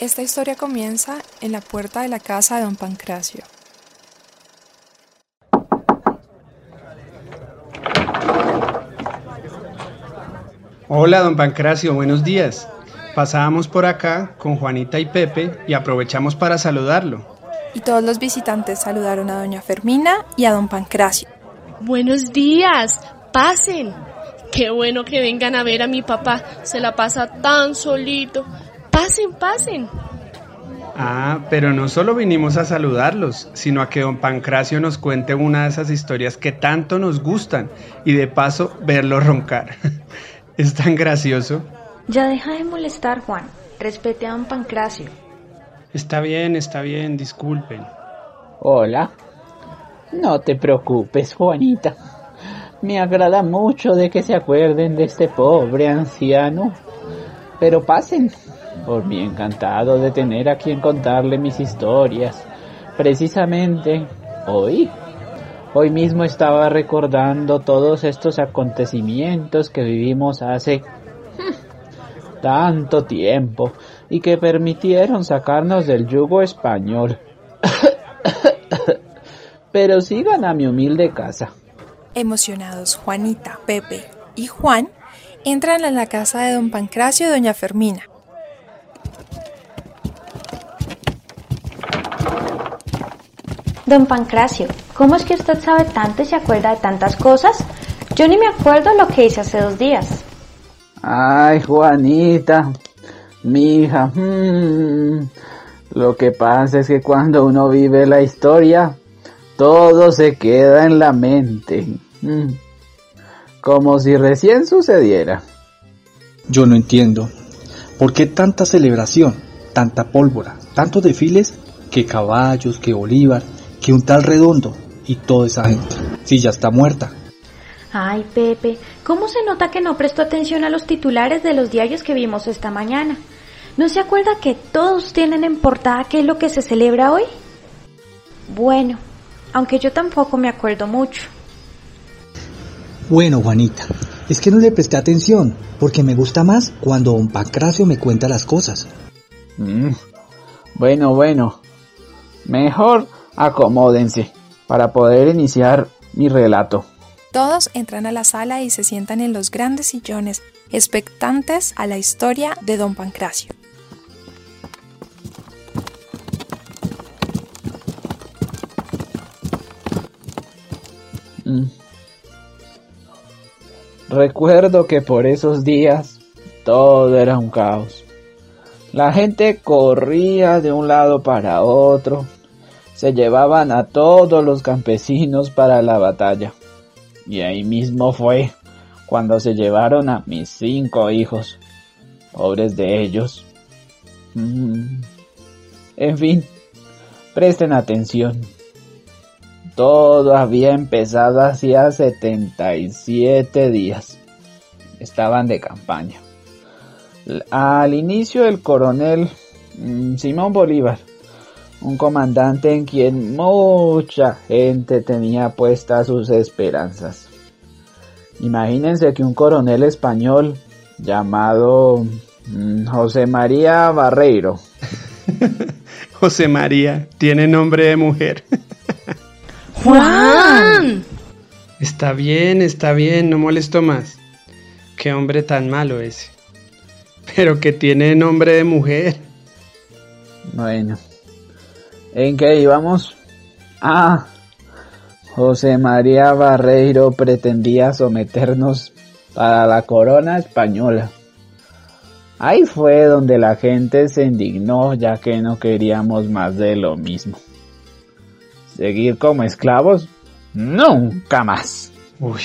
Esta historia comienza en la puerta de la casa de don Pancracio. Hola, don Pancracio, buenos días. Pasábamos por acá con Juanita y Pepe y aprovechamos para saludarlo. Y todos los visitantes saludaron a doña Fermina y a don Pancracio. Buenos días, pasen. Qué bueno que vengan a ver a mi papá, se la pasa tan solito. Pasen, pasen. Ah, pero no solo vinimos a saludarlos, sino a que don Pancracio nos cuente una de esas historias que tanto nos gustan y de paso verlo roncar. es tan gracioso. Ya deja de molestar, Juan. Respete a don Pancracio. Está bien, está bien, disculpen. Hola. No te preocupes, Juanita. Me agrada mucho de que se acuerden de este pobre anciano. Pero pasen. Por mí encantado de tener a quien contarle mis historias. Precisamente hoy. Hoy mismo estaba recordando todos estos acontecimientos que vivimos hace tanto tiempo y que permitieron sacarnos del yugo español. Pero sigan a mi humilde casa. Emocionados, Juanita, Pepe y Juan entran a la casa de don Pancracio y doña Fermina. Don Pancracio, ¿cómo es que usted sabe tanto y se acuerda de tantas cosas? Yo ni me acuerdo lo que hice hace dos días. Ay, Juanita, mi hija, hmm, lo que pasa es que cuando uno vive la historia, todo se queda en la mente, hmm, como si recién sucediera. Yo no entiendo. ¿Por qué tanta celebración, tanta pólvora, tantos desfiles, que caballos, que Bolívar, que un tal redondo y toda esa gente? Si ya está muerta. Ay, Pepe, ¿cómo se nota que no prestó atención a los titulares de los diarios que vimos esta mañana? ¿No se acuerda que todos tienen en portada qué es lo que se celebra hoy? Bueno, aunque yo tampoco me acuerdo mucho. Bueno, Juanita, es que no le presté atención, porque me gusta más cuando don Pancracio me cuenta las cosas. Mm, bueno, bueno, mejor acomódense para poder iniciar mi relato. Todos entran a la sala y se sientan en los grandes sillones, expectantes a la historia de don Pancracio. Mm. Recuerdo que por esos días todo era un caos. La gente corría de un lado para otro. Se llevaban a todos los campesinos para la batalla. Y ahí mismo fue cuando se llevaron a mis cinco hijos. Pobres de ellos. Mm. En fin, presten atención. Todo había empezado hacía 77 días. Estaban de campaña. Al inicio el coronel mm, Simón Bolívar, un comandante en quien mucha gente tenía puestas sus esperanzas. Imagínense que un coronel español llamado mm, José María Barreiro. José María, tiene nombre de mujer. Juan. Está bien, está bien, no molesto más. Qué hombre tan malo ese. Pero que tiene nombre de mujer. Bueno, ¿en qué íbamos? Ah, José María Barreiro pretendía someternos para la corona española. Ahí fue donde la gente se indignó ya que no queríamos más de lo mismo. ¿Seguir como esclavos? Nunca más. Uy,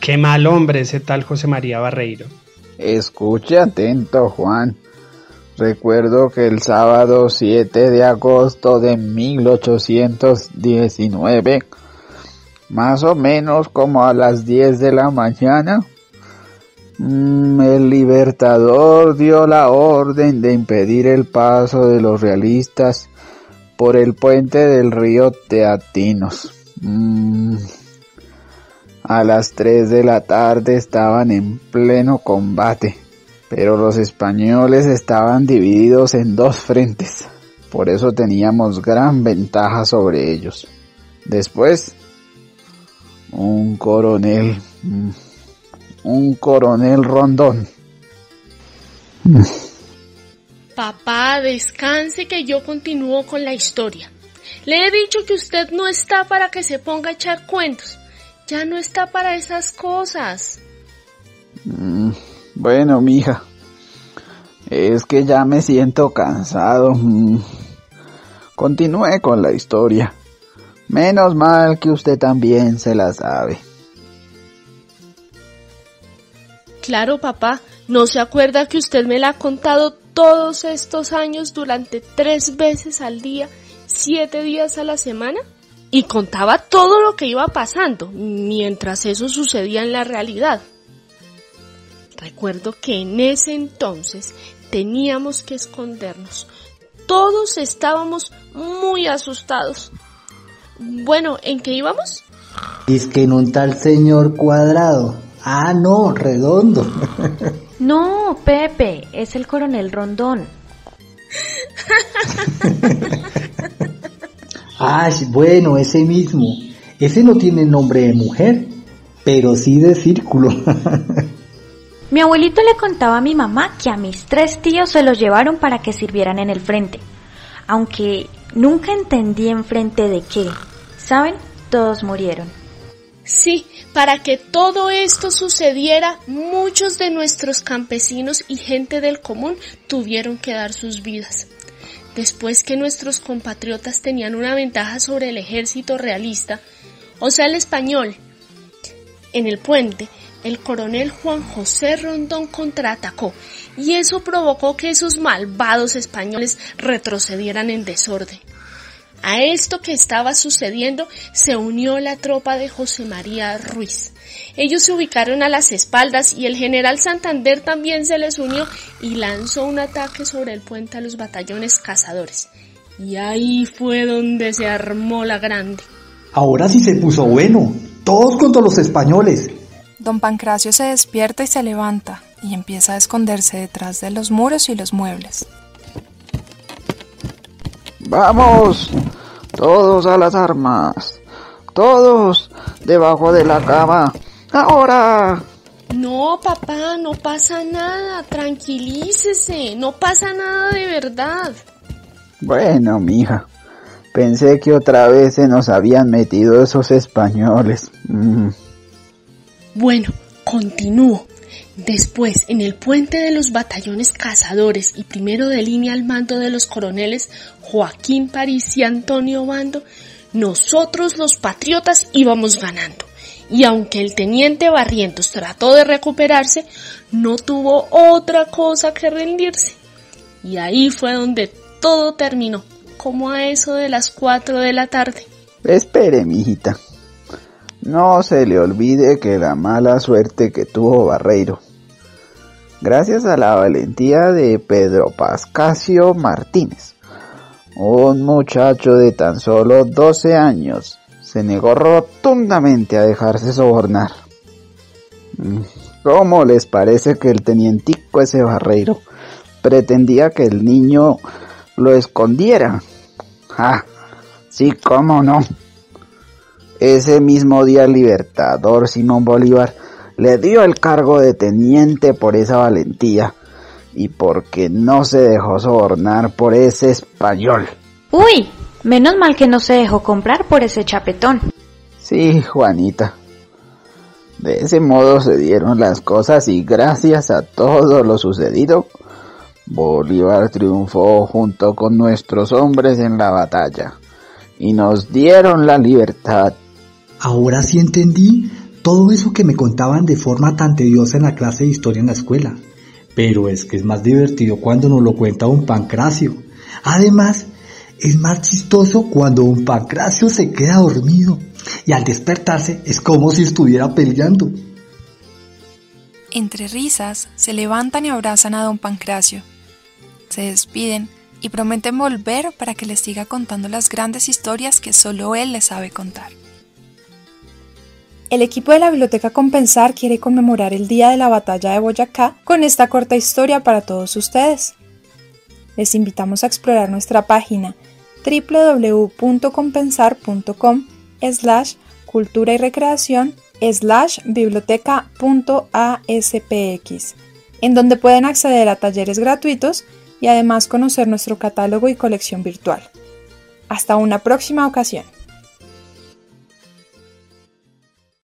qué mal hombre ese tal José María Barreiro. Escuche atento, Juan. Recuerdo que el sábado 7 de agosto de 1819, más o menos como a las 10 de la mañana, mm, el libertador dio la orden de impedir el paso de los realistas por el puente del río Teatinos. Mm. A las 3 de la tarde estaban en pleno combate, Pero los españoles estaban divididos en dos frentes, por eso teníamos gran ventaja sobre ellos. Después, un coronel, mm, un coronel rondón. Papá, descanse que yo continúo con la historia. Le he dicho que usted no está para que se ponga a echar cuentos. Ya no está para esas cosas. Bueno, mija. Es que ya me siento cansado. Mm. Continúe con la historia. Menos mal que usted también se la sabe. Claro, papá. ¿No se acuerda que usted me la ha contado todos estos años durante tres veces al día, siete días a la semana? Y contaba todo lo que iba pasando mientras eso sucedía en la realidad. Recuerdo que en ese entonces teníamos que escondernos. Todos estábamos muy asustados. Bueno, ¿en qué íbamos? Es que en un tal señor cuadrado. Ah, no, redondo. No, Pepe, es el coronel Rondón. ah, bueno, ese mismo. Ese no tiene nombre de mujer, pero sí de círculo. mi abuelito le contaba a mi mamá que a mis tres tíos se los llevaron para que sirvieran en el frente, aunque nunca entendí en frente de qué. ¿Saben? Todos murieron. Sí, para que todo esto sucediera, muchos de nuestros campesinos y gente del común tuvieron que dar sus vidas. Después que nuestros compatriotas tenían una ventaja sobre el ejército realista, o sea el español, en el puente, el coronel Juan José Rondón contraatacó y eso provocó que esos malvados españoles retrocedieran en desorden. A esto que estaba sucediendo se unió la tropa de José María Ruiz. Ellos se ubicaron a las espaldas y el general Santander también se les unió y lanzó un ataque sobre el puente a los batallones cazadores. Y ahí fue donde se armó la grande. Ahora sí se puso bueno. Todos contra los españoles. Don Pancracio se despierta y se levanta y empieza a esconderse detrás de los muros y los muebles. Vamos, todos a las armas. Todos debajo de la cama. Ahora. No, papá, no pasa nada. Tranquilícese. No pasa nada de verdad. Bueno, mija. Pensé que otra vez se nos habían metido esos españoles. Mm. Bueno, continúo. Después, en el puente de los batallones cazadores y primero de línea al mando de los coroneles Joaquín París y Antonio Bando, nosotros los patriotas íbamos ganando. Y aunque el teniente Barrientos trató de recuperarse, no tuvo otra cosa que rendirse. Y ahí fue donde todo terminó, como a eso de las cuatro de la tarde. Espere, mijita. No se le olvide que la mala suerte que tuvo Barreiro, gracias a la valentía de Pedro Pascasio Martínez, un muchacho de tan solo 12 años, se negó rotundamente a dejarse sobornar. ¿Cómo les parece que el tenientico ese Barreiro pretendía que el niño lo escondiera? Ah, sí, cómo no. Ese mismo día el libertador Simón Bolívar le dio el cargo de teniente por esa valentía y porque no se dejó sobornar por ese español. Uy, menos mal que no se dejó comprar por ese chapetón. Sí, Juanita. De ese modo se dieron las cosas y gracias a todo lo sucedido, Bolívar triunfó junto con nuestros hombres en la batalla y nos dieron la libertad. Ahora sí entendí todo eso que me contaban de forma tan tediosa en la clase de historia en la escuela. Pero es que es más divertido cuando nos lo cuenta un pancracio. Además, es más chistoso cuando un pancracio se queda dormido y al despertarse es como si estuviera peleando. Entre risas, se levantan y abrazan a don Pancracio. Se despiden y prometen volver para que les siga contando las grandes historias que solo él les sabe contar. El equipo de la Biblioteca Compensar quiere conmemorar el Día de la Batalla de Boyacá con esta corta historia para todos ustedes. Les invitamos a explorar nuestra página www.compensar.com slash cultura y recreación slash biblioteca.aspx, en donde pueden acceder a talleres gratuitos y además conocer nuestro catálogo y colección virtual. Hasta una próxima ocasión.